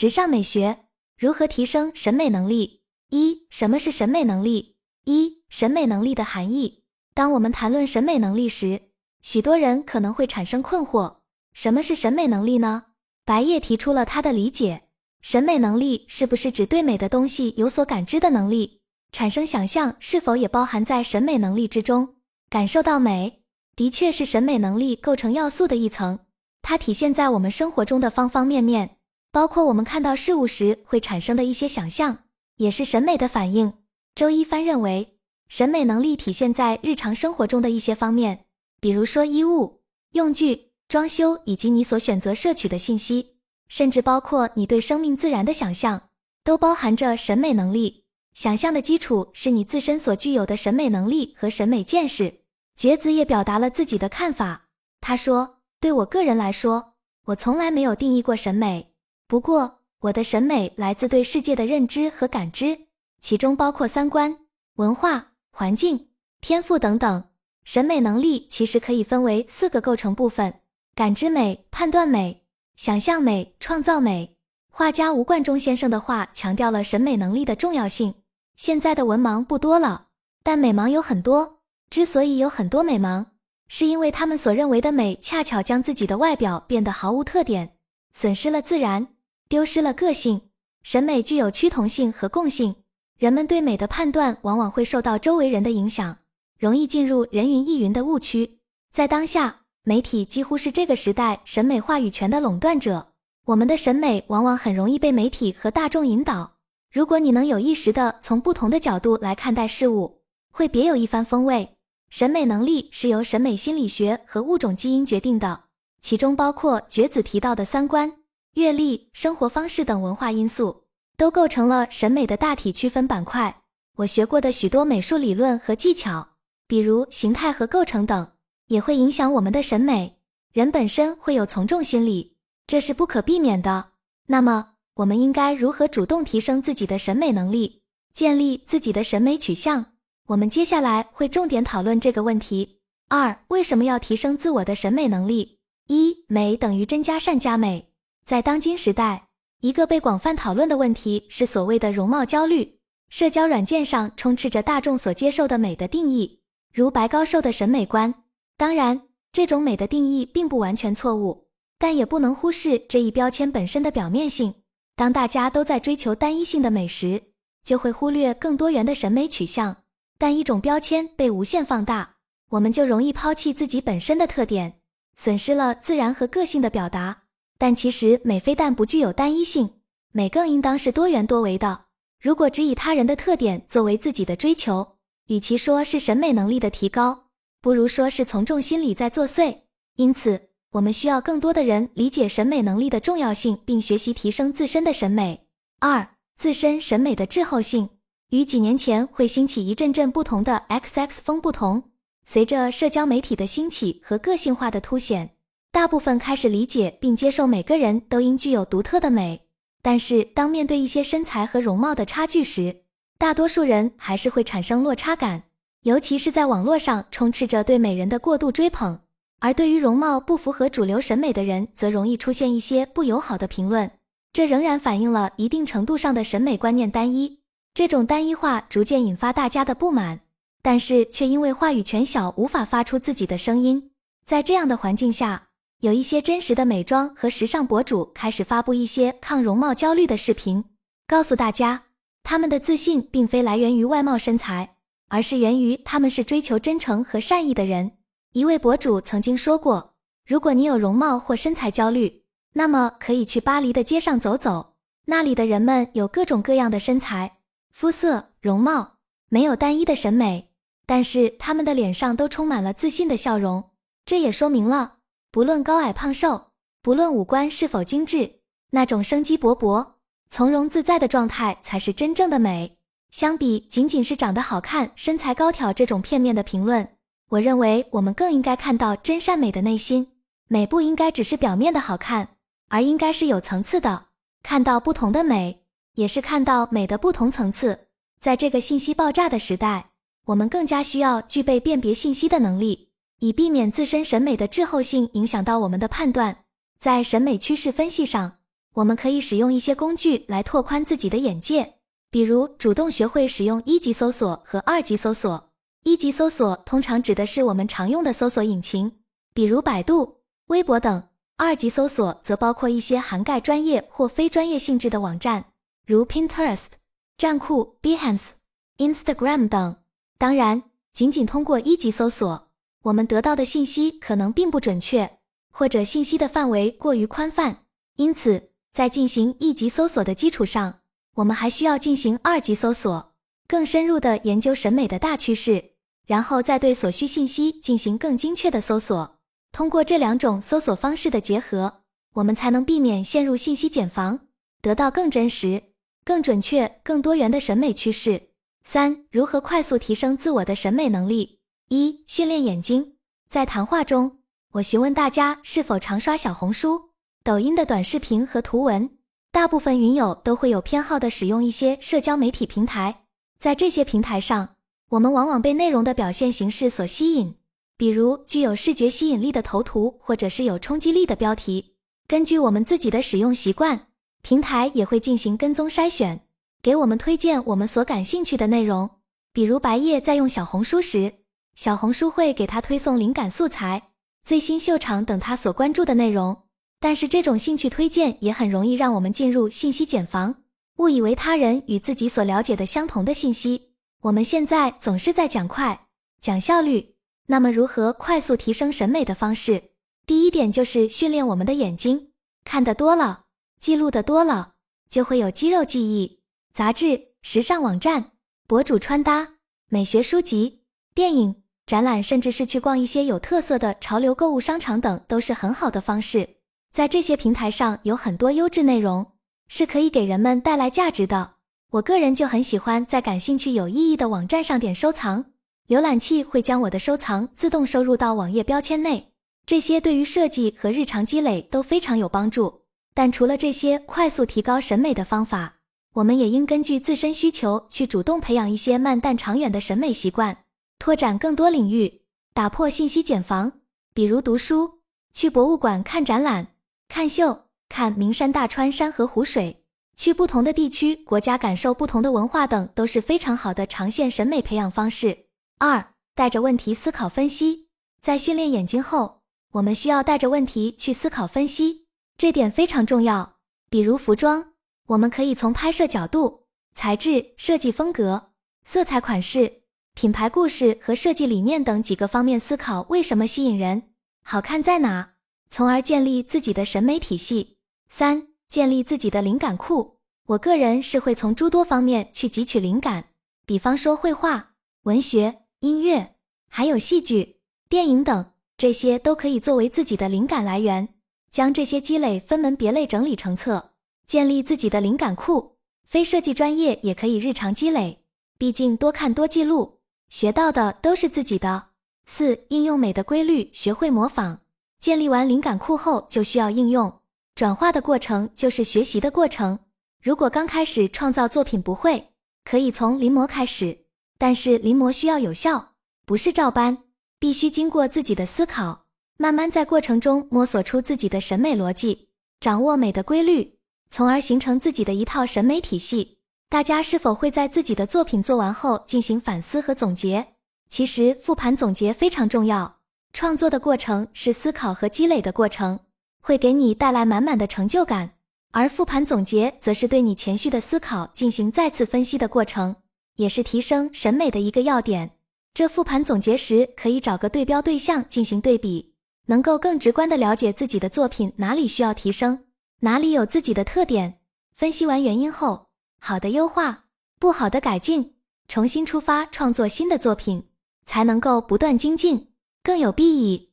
时尚美学如何提升审美能力？一、什么是审美能力？一、审美能力的含义。当我们谈论审美能力时，许多人可能会产生困惑：什么是审美能力呢？白夜提出了他的理解：审美能力是不是指对美的东西有所感知的能力？产生想象是否也包含在审美能力之中？感受到美，的确是审美能力构成要素的一层，它体现在我们生活中的方方面面。包括我们看到事物时会产生的一些想象，也是审美的反应。周一帆认为，审美能力体现在日常生活中的一些方面，比如说衣物、用具、装修，以及你所选择摄取的信息，甚至包括你对生命自然的想象，都包含着审美能力。想象的基础是你自身所具有的审美能力和审美见识。觉子也表达了自己的看法，他说：“对我个人来说，我从来没有定义过审美。”不过，我的审美来自对世界的认知和感知，其中包括三观、文化、环境、天赋等等。审美能力其实可以分为四个构成部分：感知美、判断美、想象美、创造美。画家吴冠中先生的话强调了审美能力的重要性。现在的文盲不多了，但美盲有很多。之所以有很多美盲，是因为他们所认为的美恰巧将自己的外表变得毫无特点，损失了自然。丢失了个性，审美具有趋同性和共性。人们对美的判断往往会受到周围人的影响，容易进入人云亦云的误区。在当下，媒体几乎是这个时代审美话语权的垄断者。我们的审美往往很容易被媒体和大众引导。如果你能有意识的从不同的角度来看待事物，会别有一番风味。审美能力是由审美心理学和物种基因决定的，其中包括觉子提到的三观。阅历、生活方式等文化因素都构成了审美的大体区分板块。我学过的许多美术理论和技巧，比如形态和构成等，也会影响我们的审美。人本身会有从众心理，这是不可避免的。那么，我们应该如何主动提升自己的审美能力，建立自己的审美取向？我们接下来会重点讨论这个问题。二、为什么要提升自我的审美能力？一、美等于真加善加美。在当今时代，一个被广泛讨论的问题是所谓的容貌焦虑。社交软件上充斥着大众所接受的美的定义，如白高瘦的审美观。当然，这种美的定义并不完全错误，但也不能忽视这一标签本身的表面性。当大家都在追求单一性的美时，就会忽略更多元的审美取向。但一种标签被无限放大，我们就容易抛弃自己本身的特点，损失了自然和个性的表达。但其实美非但不具有单一性，美更应当是多元多维的。如果只以他人的特点作为自己的追求，与其说是审美能力的提高，不如说是从众心理在作祟。因此，我们需要更多的人理解审美能力的重要性，并学习提升自身的审美。二、自身审美的滞后性与几年前会兴起一阵阵不同的 XX 风不同，随着社交媒体的兴起和个性化的凸显。大部分开始理解并接受每个人都应具有独特的美，但是当面对一些身材和容貌的差距时，大多数人还是会产生落差感，尤其是在网络上充斥着对美人的过度追捧，而对于容貌不符合主流审美的人，则容易出现一些不友好的评论。这仍然反映了一定程度上的审美观念单一，这种单一化逐渐引发大家的不满，但是却因为话语权小，无法发出自己的声音。在这样的环境下。有一些真实的美妆和时尚博主开始发布一些抗容貌焦虑的视频，告诉大家他们的自信并非来源于外貌身材，而是源于他们是追求真诚和善意的人。一位博主曾经说过：“如果你有容貌或身材焦虑，那么可以去巴黎的街上走走，那里的人们有各种各样的身材、肤色、容貌，没有单一的审美，但是他们的脸上都充满了自信的笑容。这也说明了。”不论高矮胖瘦，不论五官是否精致，那种生机勃勃、从容自在的状态才是真正的美。相比仅仅是长得好看、身材高挑这种片面的评论，我认为我们更应该看到真善美的内心。美不应该只是表面的好看，而应该是有层次的。看到不同的美，也是看到美的不同层次。在这个信息爆炸的时代，我们更加需要具备辨别信息的能力。以避免自身审美的滞后性影响到我们的判断。在审美趋势分析上，我们可以使用一些工具来拓宽自己的眼界，比如主动学会使用一级搜索和二级搜索。一级搜索通常指的是我们常用的搜索引擎，比如百度、微博等；二级搜索则包括一些涵盖专业或非专业性质的网站，如 Pinterest、站酷、Behance、Instagram 等。当然，仅仅通过一级搜索，我们得到的信息可能并不准确，或者信息的范围过于宽泛。因此，在进行一级搜索的基础上，我们还需要进行二级搜索，更深入的研究审美的大趋势，然后再对所需信息进行更精确的搜索。通过这两种搜索方式的结合，我们才能避免陷入信息茧房，得到更真实、更准确、更多元的审美趋势。三、如何快速提升自我的审美能力？一、训练眼睛。在谈话中，我询问大家是否常刷小红书、抖音的短视频和图文。大部分云友都会有偏好的使用一些社交媒体平台，在这些平台上，我们往往被内容的表现形式所吸引，比如具有视觉吸引力的头图，或者是有冲击力的标题。根据我们自己的使用习惯，平台也会进行跟踪筛选，给我们推荐我们所感兴趣的内容。比如白夜在用小红书时，小红书会给他推送灵感素材、最新秀场等他所关注的内容。但是这种兴趣推荐也很容易让我们进入信息茧房，误以为他人与自己所了解的相同的信息。我们现在总是在讲快、讲效率，那么如何快速提升审美的方式？第一点就是训练我们的眼睛，看得多了，记录的多了，就会有肌肉记忆。杂志、时尚网站、博主穿搭、美学书籍、电影、展览，甚至是去逛一些有特色的潮流购物商场等，都是很好的方式。在这些平台上有很多优质内容，是可以给人们带来价值的。我个人就很喜欢在感兴趣、有意义的网站上点收藏，浏览器会将我的收藏自动收入到网页标签内。这些对于设计和日常积累都非常有帮助。但除了这些快速提高审美的方法，我们也应根据自身需求去主动培养一些慢但长远的审美习惯，拓展更多领域，打破信息茧房。比如读书、去博物馆看展览。看秀，看名山大川、山河湖水，去不同的地区、国家，感受不同的文化等，都是非常好的长线审美培养方式。二，带着问题思考分析，在训练眼睛后，我们需要带着问题去思考分析，这点非常重要。比如服装，我们可以从拍摄角度、材质、设计风格、色彩、款式、品牌故事和设计理念等几个方面思考为什么吸引人，好看在哪。从而建立自己的审美体系。三、建立自己的灵感库。我个人是会从诸多方面去汲取灵感，比方说绘画、文学、音乐，还有戏剧、电影等，这些都可以作为自己的灵感来源。将这些积累分门别类整理成册，建立自己的灵感库。非设计专业也可以日常积累，毕竟多看多记录，学到的都是自己的。四、应用美的规律，学会模仿。建立完灵感库后，就需要应用转化的过程，就是学习的过程。如果刚开始创造作品不会，可以从临摹开始，但是临摹需要有效，不是照搬，必须经过自己的思考，慢慢在过程中摸索出自己的审美逻辑，掌握美的规律，从而形成自己的一套审美体系。大家是否会在自己的作品做完后进行反思和总结？其实复盘总结非常重要。创作的过程是思考和积累的过程，会给你带来满满的成就感；而复盘总结则是对你前序的思考进行再次分析的过程，也是提升审美的一个要点。这复盘总结时，可以找个对标对象进行对比，能够更直观的了解自己的作品哪里需要提升，哪里有自己的特点。分析完原因后，好的优化，不好的改进，重新出发创作新的作品，才能够不断精进。更有裨益。